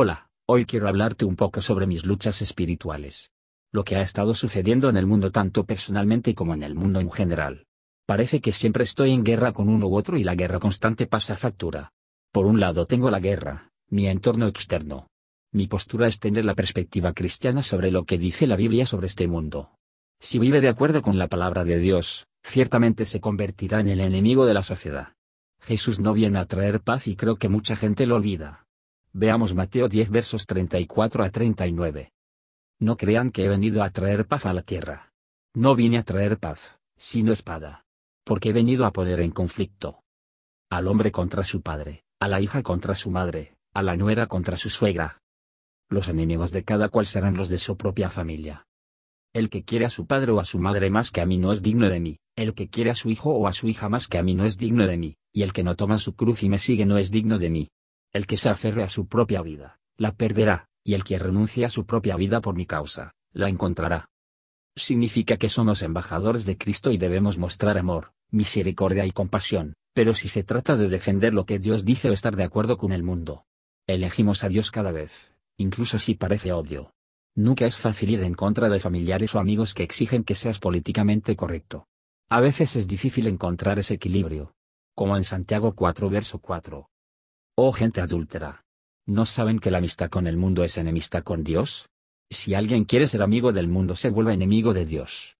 Hola, hoy quiero hablarte un poco sobre mis luchas espirituales. Lo que ha estado sucediendo en el mundo tanto personalmente como en el mundo en general. Parece que siempre estoy en guerra con uno u otro y la guerra constante pasa factura. Por un lado tengo la guerra, mi entorno externo. Mi postura es tener la perspectiva cristiana sobre lo que dice la Biblia sobre este mundo. Si vive de acuerdo con la palabra de Dios, ciertamente se convertirá en el enemigo de la sociedad. Jesús no viene a traer paz y creo que mucha gente lo olvida. Veamos Mateo 10 versos 34 a 39. No crean que he venido a traer paz a la tierra. No vine a traer paz, sino espada. Porque he venido a poner en conflicto al hombre contra su padre, a la hija contra su madre, a la nuera contra su suegra. Los enemigos de cada cual serán los de su propia familia. El que quiere a su padre o a su madre más que a mí no es digno de mí, el que quiere a su hijo o a su hija más que a mí no es digno de mí, y el que no toma su cruz y me sigue no es digno de mí. El que se aferre a su propia vida, la perderá, y el que renuncie a su propia vida por mi causa, la encontrará. Significa que somos embajadores de Cristo y debemos mostrar amor, misericordia y compasión, pero si se trata de defender lo que Dios dice o estar de acuerdo con el mundo, elegimos a Dios cada vez, incluso si parece odio. Nunca es fácil ir en contra de familiares o amigos que exigen que seas políticamente correcto. A veces es difícil encontrar ese equilibrio. Como en Santiago 4 verso 4. Oh gente adúltera. ¿No saben que la amistad con el mundo es enemistad con Dios? Si alguien quiere ser amigo del mundo se vuelve enemigo de Dios.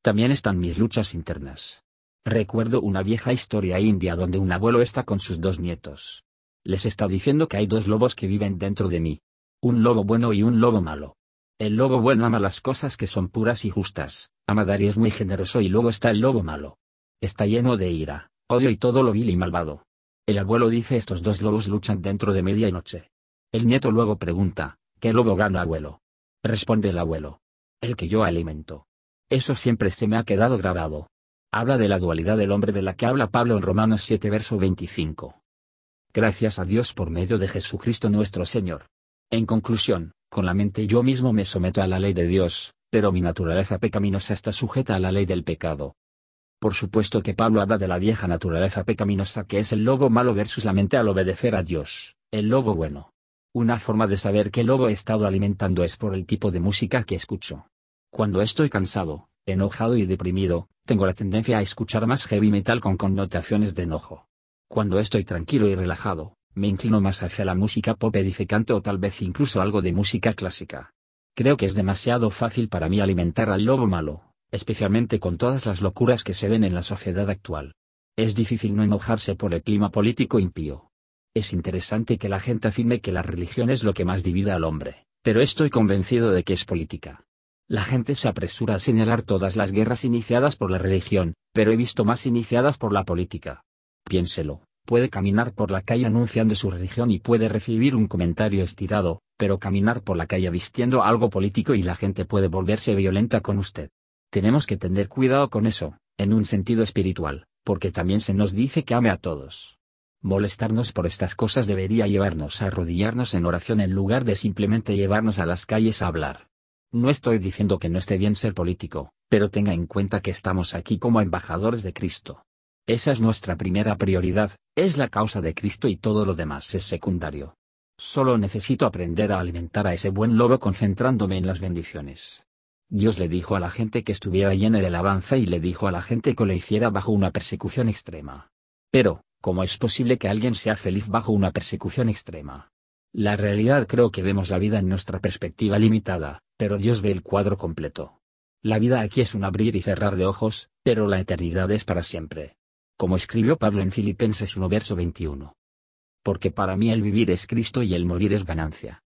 También están mis luchas internas. Recuerdo una vieja historia india donde un abuelo está con sus dos nietos. Les está diciendo que hay dos lobos que viven dentro de mí. Un lobo bueno y un lobo malo. El lobo bueno ama las cosas que son puras y justas, ama dar y es muy generoso y luego está el lobo malo. Está lleno de ira, odio y todo lo vil y malvado. El abuelo dice estos dos lobos luchan dentro de media y noche. El nieto luego pregunta, ¿qué lobo gana abuelo? Responde el abuelo. El que yo alimento. Eso siempre se me ha quedado grabado. Habla de la dualidad del hombre de la que habla Pablo en Romanos 7 verso 25. Gracias a Dios por medio de Jesucristo nuestro Señor. En conclusión, con la mente yo mismo me someto a la ley de Dios, pero mi naturaleza pecaminosa está sujeta a la ley del pecado. Por supuesto que Pablo habla de la vieja naturaleza pecaminosa que es el lobo malo versus la mente al obedecer a Dios, el lobo bueno. Una forma de saber qué lobo he estado alimentando es por el tipo de música que escucho. Cuando estoy cansado, enojado y deprimido, tengo la tendencia a escuchar más heavy metal con connotaciones de enojo. Cuando estoy tranquilo y relajado, me inclino más hacia la música pop edificante o tal vez incluso algo de música clásica. Creo que es demasiado fácil para mí alimentar al lobo malo, especialmente con todas las locuras que se ven en la sociedad actual. Es difícil no enojarse por el clima político impío. Es interesante que la gente afirme que la religión es lo que más divide al hombre, pero estoy convencido de que es política. La gente se apresura a señalar todas las guerras iniciadas por la religión, pero he visto más iniciadas por la política. Piénselo, puede caminar por la calle anunciando su religión y puede recibir un comentario estirado, pero caminar por la calle vistiendo algo político y la gente puede volverse violenta con usted. Tenemos que tener cuidado con eso, en un sentido espiritual, porque también se nos dice que ame a todos. Molestarnos por estas cosas debería llevarnos a arrodillarnos en oración en lugar de simplemente llevarnos a las calles a hablar. No estoy diciendo que no esté bien ser político, pero tenga en cuenta que estamos aquí como embajadores de Cristo. Esa es nuestra primera prioridad, es la causa de Cristo y todo lo demás es secundario. Solo necesito aprender a alimentar a ese buen lobo concentrándome en las bendiciones. Dios le dijo a la gente que estuviera llena de alabanza y le dijo a la gente que lo hiciera bajo una persecución extrema. Pero, ¿cómo es posible que alguien sea feliz bajo una persecución extrema? La realidad creo que vemos la vida en nuestra perspectiva limitada, pero Dios ve el cuadro completo. La vida aquí es un abrir y cerrar de ojos, pero la eternidad es para siempre. Como escribió Pablo en Filipenses 1 verso 21. Porque para mí el vivir es Cristo y el morir es ganancia.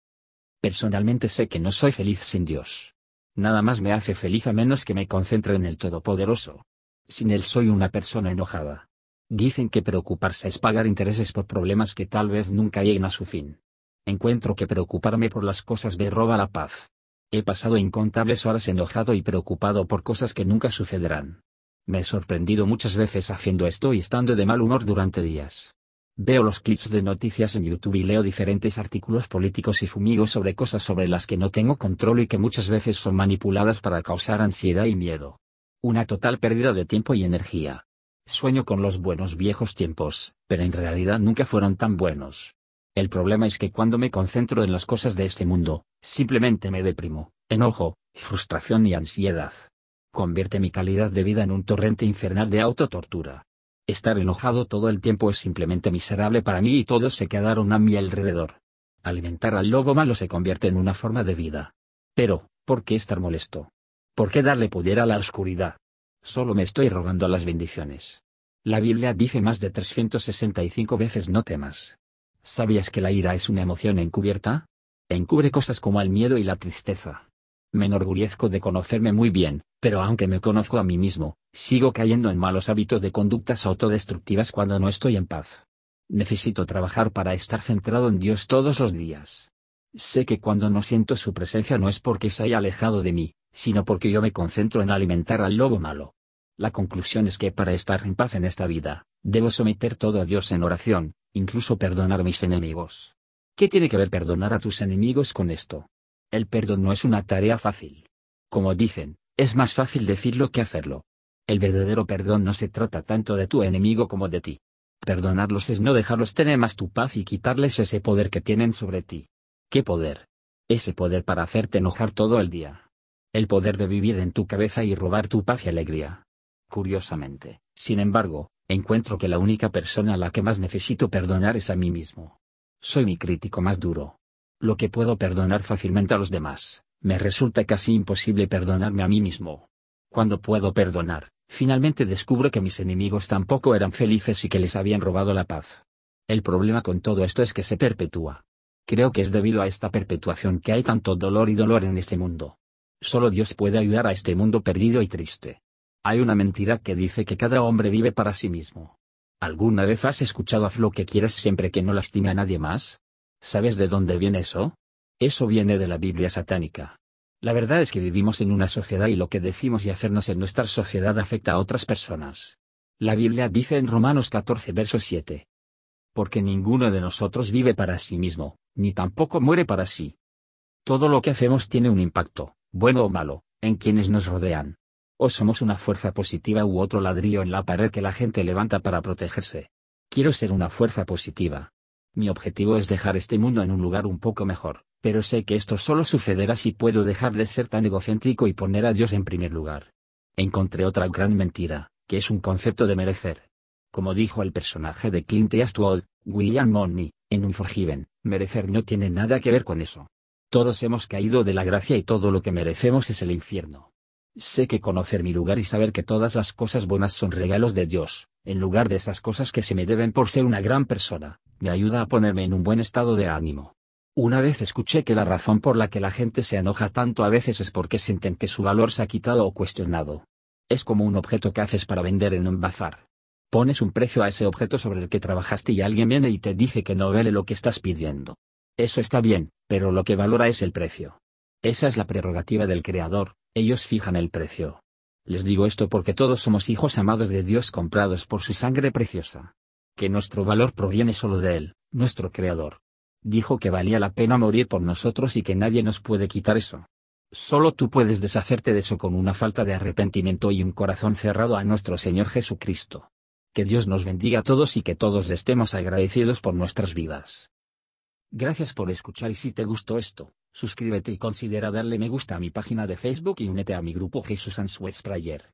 Personalmente sé que no soy feliz sin Dios. Nada más me hace feliz a menos que me concentre en el Todopoderoso. Sin él soy una persona enojada. Dicen que preocuparse es pagar intereses por problemas que tal vez nunca lleguen a su fin. Encuentro que preocuparme por las cosas me roba la paz. He pasado incontables horas enojado y preocupado por cosas que nunca sucederán. Me he sorprendido muchas veces haciendo esto y estando de mal humor durante días. Veo los clips de noticias en YouTube y leo diferentes artículos políticos y fumigos sobre cosas sobre las que no tengo control y que muchas veces son manipuladas para causar ansiedad y miedo. Una total pérdida de tiempo y energía. Sueño con los buenos viejos tiempos, pero en realidad nunca fueron tan buenos. El problema es que cuando me concentro en las cosas de este mundo, simplemente me deprimo, enojo, frustración y ansiedad. Convierte mi calidad de vida en un torrente infernal de autotortura. Estar enojado todo el tiempo es simplemente miserable para mí y todos se quedaron a mi alrededor. Alimentar al lobo malo se convierte en una forma de vida. Pero, ¿por qué estar molesto? ¿Por qué darle poder a la oscuridad? Solo me estoy robando las bendiciones. La Biblia dice más de 365 veces no temas. ¿Sabías que la ira es una emoción encubierta? Encubre cosas como el miedo y la tristeza. Me enorgullezco de conocerme muy bien, pero aunque me conozco a mí mismo, sigo cayendo en malos hábitos de conductas autodestructivas cuando no estoy en paz. Necesito trabajar para estar centrado en Dios todos los días. Sé que cuando no siento su presencia no es porque se haya alejado de mí, sino porque yo me concentro en alimentar al lobo malo. La conclusión es que para estar en paz en esta vida, debo someter todo a Dios en oración, incluso perdonar a mis enemigos. ¿Qué tiene que ver perdonar a tus enemigos con esto? El perdón no es una tarea fácil. Como dicen, es más fácil decirlo que hacerlo. El verdadero perdón no se trata tanto de tu enemigo como de ti. Perdonarlos es no dejarlos tener más tu paz y quitarles ese poder que tienen sobre ti. ¿Qué poder? Ese poder para hacerte enojar todo el día. El poder de vivir en tu cabeza y robar tu paz y alegría. Curiosamente, sin embargo, encuentro que la única persona a la que más necesito perdonar es a mí mismo. Soy mi crítico más duro. Lo que puedo perdonar fácilmente a los demás, me resulta casi imposible perdonarme a mí mismo. Cuando puedo perdonar, finalmente descubro que mis enemigos tampoco eran felices y que les habían robado la paz. El problema con todo esto es que se perpetúa. Creo que es debido a esta perpetuación que hay tanto dolor y dolor en este mundo. Solo Dios puede ayudar a este mundo perdido y triste. Hay una mentira que dice que cada hombre vive para sí mismo. ¿Alguna vez has escuchado a lo que quieres siempre que no lastime a nadie más? ¿Sabes de dónde viene eso? Eso viene de la Biblia satánica. La verdad es que vivimos en una sociedad y lo que decimos y hacernos en nuestra sociedad afecta a otras personas. La Biblia dice en Romanos 14 verso 7. Porque ninguno de nosotros vive para sí mismo, ni tampoco muere para sí. Todo lo que hacemos tiene un impacto, bueno o malo, en quienes nos rodean o somos una fuerza positiva u otro ladrillo en la pared que la gente levanta para protegerse. Quiero ser una fuerza positiva. Mi objetivo es dejar este mundo en un lugar un poco mejor, pero sé que esto solo sucederá si puedo dejar de ser tan egocéntrico y poner a Dios en primer lugar. Encontré otra gran mentira, que es un concepto de merecer. Como dijo el personaje de Clint Eastwood, William Money, en Unforgiven, merecer no tiene nada que ver con eso. Todos hemos caído de la gracia y todo lo que merecemos es el infierno. Sé que conocer mi lugar y saber que todas las cosas buenas son regalos de Dios, en lugar de esas cosas que se me deben por ser una gran persona, me ayuda a ponerme en un buen estado de ánimo. Una vez escuché que la razón por la que la gente se enoja tanto a veces es porque sienten que su valor se ha quitado o cuestionado. Es como un objeto que haces para vender en un bazar. Pones un precio a ese objeto sobre el que trabajaste y alguien viene y te dice que no vale lo que estás pidiendo. Eso está bien, pero lo que valora es el precio. Esa es la prerrogativa del Creador, ellos fijan el precio. Les digo esto porque todos somos hijos amados de Dios comprados por su sangre preciosa. Que nuestro valor proviene solo de Él, nuestro Creador. Dijo que valía la pena morir por nosotros y que nadie nos puede quitar eso. Solo tú puedes deshacerte de eso con una falta de arrepentimiento y un corazón cerrado a nuestro Señor Jesucristo. Que Dios nos bendiga a todos y que todos le estemos agradecidos por nuestras vidas. Gracias por escuchar y si te gustó esto, suscríbete y considera darle me gusta a mi página de Facebook y únete a mi grupo Jesús Answers Prayer.